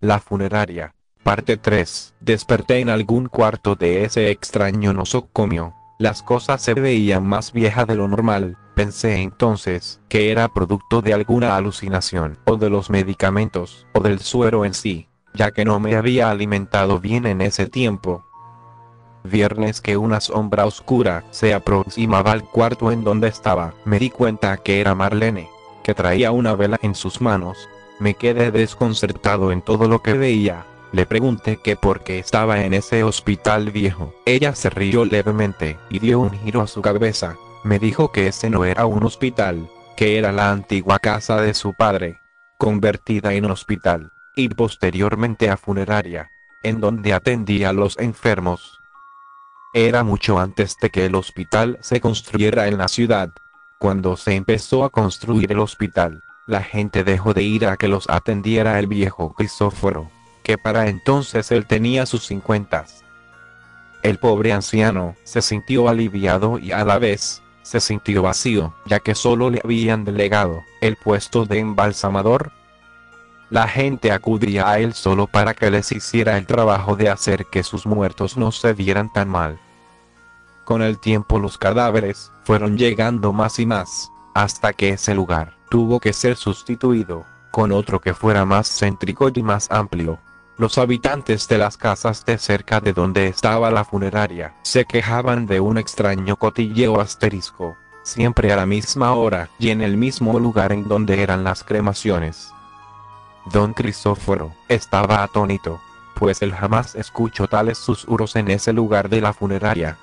La funeraria. Parte 3. Desperté en algún cuarto de ese extraño nosocomio. Las cosas se veían más viejas de lo normal. Pensé entonces que era producto de alguna alucinación, o de los medicamentos, o del suero en sí, ya que no me había alimentado bien en ese tiempo. Viernes que una sombra oscura se aproximaba al cuarto en donde estaba. Me di cuenta que era Marlene, que traía una vela en sus manos. Me quedé desconcertado en todo lo que veía. Le pregunté que por qué estaba en ese hospital viejo. Ella se rió levemente y dio un giro a su cabeza. Me dijo que ese no era un hospital, que era la antigua casa de su padre, convertida en hospital, y posteriormente a funeraria, en donde atendía a los enfermos. Era mucho antes de que el hospital se construyera en la ciudad. Cuando se empezó a construir el hospital, la gente dejó de ir a que los atendiera el viejo Crisóforo que para entonces él tenía sus cincuentas. El pobre anciano se sintió aliviado y a la vez se sintió vacío, ya que solo le habían delegado el puesto de embalsamador. La gente acudía a él solo para que les hiciera el trabajo de hacer que sus muertos no se vieran tan mal. Con el tiempo los cadáveres fueron llegando más y más, hasta que ese lugar tuvo que ser sustituido con otro que fuera más céntrico y más amplio. Los habitantes de las casas de cerca de donde estaba la funeraria se quejaban de un extraño cotilleo asterisco, siempre a la misma hora y en el mismo lugar en donde eran las cremaciones. Don Crisóforo estaba atónito, pues él jamás escuchó tales susurros en ese lugar de la funeraria.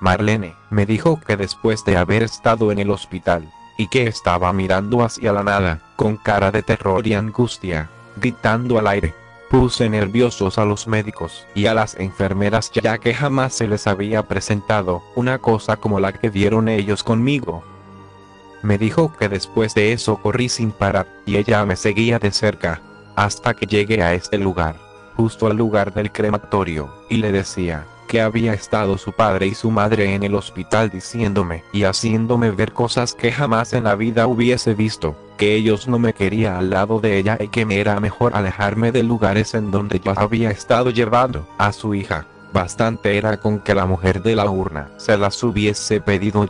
Marlene me dijo que después de haber estado en el hospital, y que estaba mirando hacia la nada, con cara de terror y angustia, gritando al aire, Puse nerviosos a los médicos y a las enfermeras ya que jamás se les había presentado una cosa como la que vieron ellos conmigo. Me dijo que después de eso corrí sin parar y ella me seguía de cerca, hasta que llegué a este lugar, justo al lugar del crematorio, y le decía, que había estado su padre y su madre en el hospital diciéndome y haciéndome ver cosas que jamás en la vida hubiese visto, que ellos no me quería al lado de ella y que me era mejor alejarme de lugares en donde yo había estado llevando a su hija. Bastante era con que la mujer de la urna se las hubiese pedido.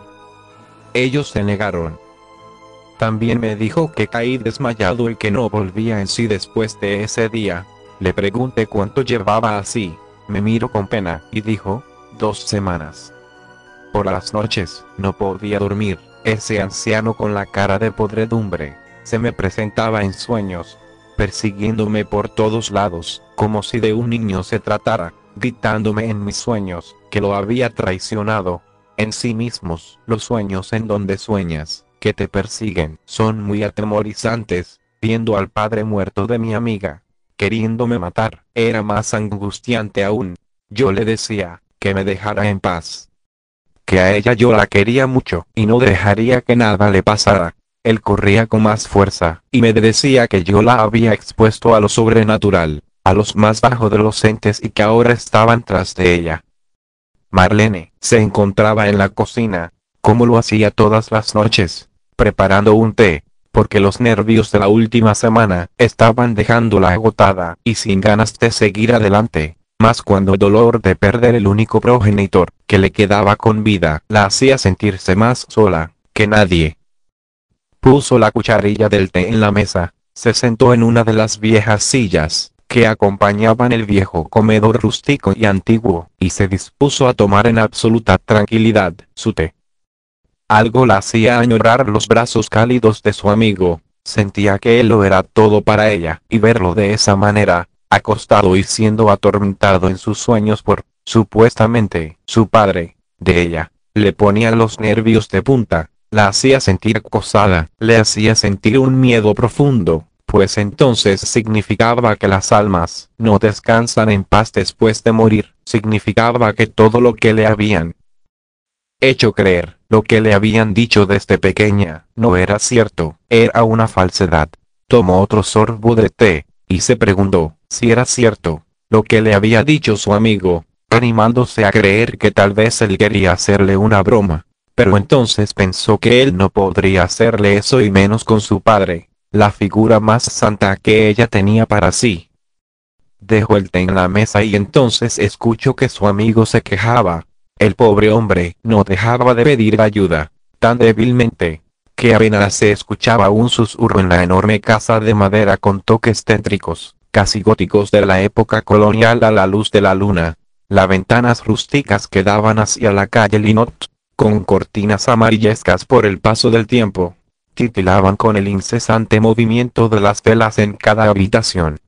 Ellos se negaron. También me dijo que caí desmayado y que no volvía en sí después de ese día. Le pregunté cuánto llevaba así, me miró con pena y dijo, dos semanas. Por las noches, no podía dormir, ese anciano con la cara de podredumbre, se me presentaba en sueños, persiguiéndome por todos lados, como si de un niño se tratara, gritándome en mis sueños, que lo había traicionado. En sí mismos, los sueños en donde sueñas, que te persiguen, son muy atemorizantes, viendo al padre muerto de mi amiga, queriéndome matar, era más angustiante aún. Yo le decía, que me dejara en paz. Que a ella yo la quería mucho, y no dejaría que nada le pasara. Él corría con más fuerza, y me decía que yo la había expuesto a lo sobrenatural, a los más bajos de los entes y que ahora estaban tras de ella. Marlene, se encontraba en la cocina, como lo hacía todas las noches, preparando un té, porque los nervios de la última semana estaban dejándola agotada y sin ganas de seguir adelante, más cuando el dolor de perder el único progenitor que le quedaba con vida la hacía sentirse más sola que nadie. Puso la cucharilla del té en la mesa, se sentó en una de las viejas sillas que acompañaban el viejo comedor rústico y antiguo, y se dispuso a tomar en absoluta tranquilidad su té. Algo la hacía añorar los brazos cálidos de su amigo, sentía que él lo era todo para ella, y verlo de esa manera, acostado y siendo atormentado en sus sueños por, supuestamente, su padre, de ella, le ponía los nervios de punta, la hacía sentir acosada, le hacía sentir un miedo profundo, pues entonces significaba que las almas no descansan en paz después de morir, significaba que todo lo que le habían hecho creer, lo que le habían dicho desde pequeña, no era cierto, era una falsedad. Tomó otro sorbo de té, y se preguntó, si era cierto, lo que le había dicho su amigo, animándose a creer que tal vez él quería hacerle una broma. Pero entonces pensó que él no podría hacerle eso y menos con su padre, la figura más santa que ella tenía para sí. Dejó el té en la mesa y entonces escuchó que su amigo se quejaba. El pobre hombre no dejaba de pedir ayuda, tan débilmente, que apenas se escuchaba un susurro en la enorme casa de madera con toques tétricos, casi góticos de la época colonial a la luz de la luna. Las ventanas rústicas que daban hacia la calle Linot, con cortinas amarillescas por el paso del tiempo, titilaban con el incesante movimiento de las velas en cada habitación.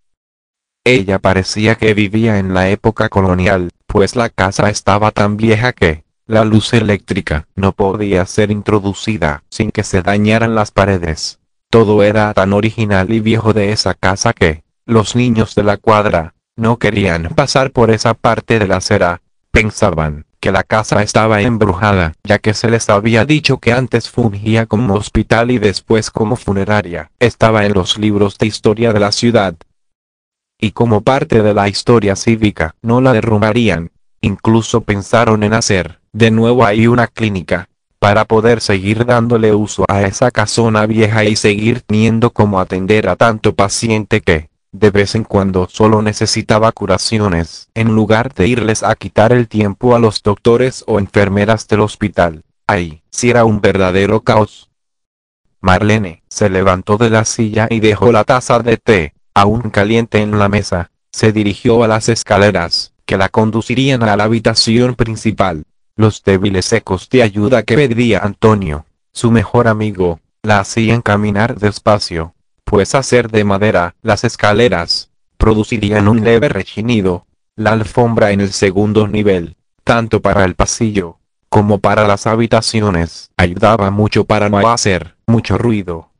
Ella parecía que vivía en la época colonial, pues la casa estaba tan vieja que, la luz eléctrica no podía ser introducida sin que se dañaran las paredes. Todo era tan original y viejo de esa casa que, los niños de la cuadra, no querían pasar por esa parte de la acera. Pensaban que la casa estaba embrujada, ya que se les había dicho que antes fungía como hospital y después como funeraria. Estaba en los libros de historia de la ciudad, y como parte de la historia cívica no la derrumbarían. Incluso pensaron en hacer, de nuevo ahí una clínica, para poder seguir dándole uso a esa casona vieja y seguir teniendo como atender a tanto paciente que, de vez en cuando solo necesitaba curaciones, en lugar de irles a quitar el tiempo a los doctores o enfermeras del hospital. Ahí, si era un verdadero caos. Marlene, se levantó de la silla y dejó la taza de té, aún caliente en la mesa, se dirigió a las escaleras, que la conducirían a la habitación principal. Los débiles ecos de ayuda que pedía Antonio, su mejor amigo, la hacían caminar despacio, pues hacer de madera las escaleras, producirían un leve rechinido. La alfombra en el segundo nivel, tanto para el pasillo, como para las habitaciones, ayudaba mucho para no hacer mucho ruido.